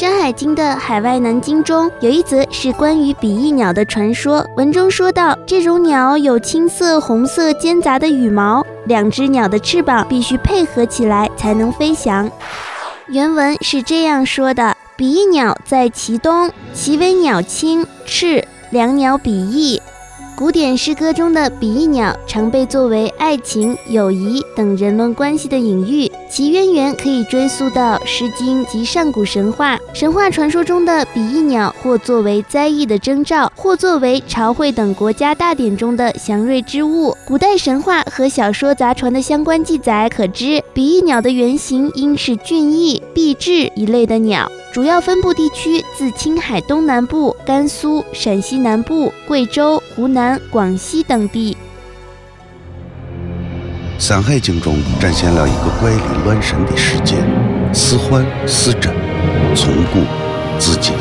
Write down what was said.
山海经》的海外南经中有一则是关于比翼鸟的传说。文中说到，这种鸟有青色、红色间杂的羽毛，两只鸟的翅膀必须配合起来才能飞翔。原文是这样说的：比翼鸟在其东，其为鸟青，翅，两鸟比翼。古典诗歌中的比翼鸟常被作为爱情、友谊等人伦关系的隐喻，其渊源可以追溯到《诗经》及上古神话。神话传说中的比翼鸟，或作为灾异的征兆，或作为朝会等国家大典中的祥瑞之物。古代神话和小说杂传的相关记载可知，比翼鸟的原型应是俊翼、毕雉一类的鸟。主要分布地区自青海东南部、甘肃、陕西南部、贵州、湖南、广西等地。《山海经》中展现了一个怪力乱神的世界，似幻似真，从古至今。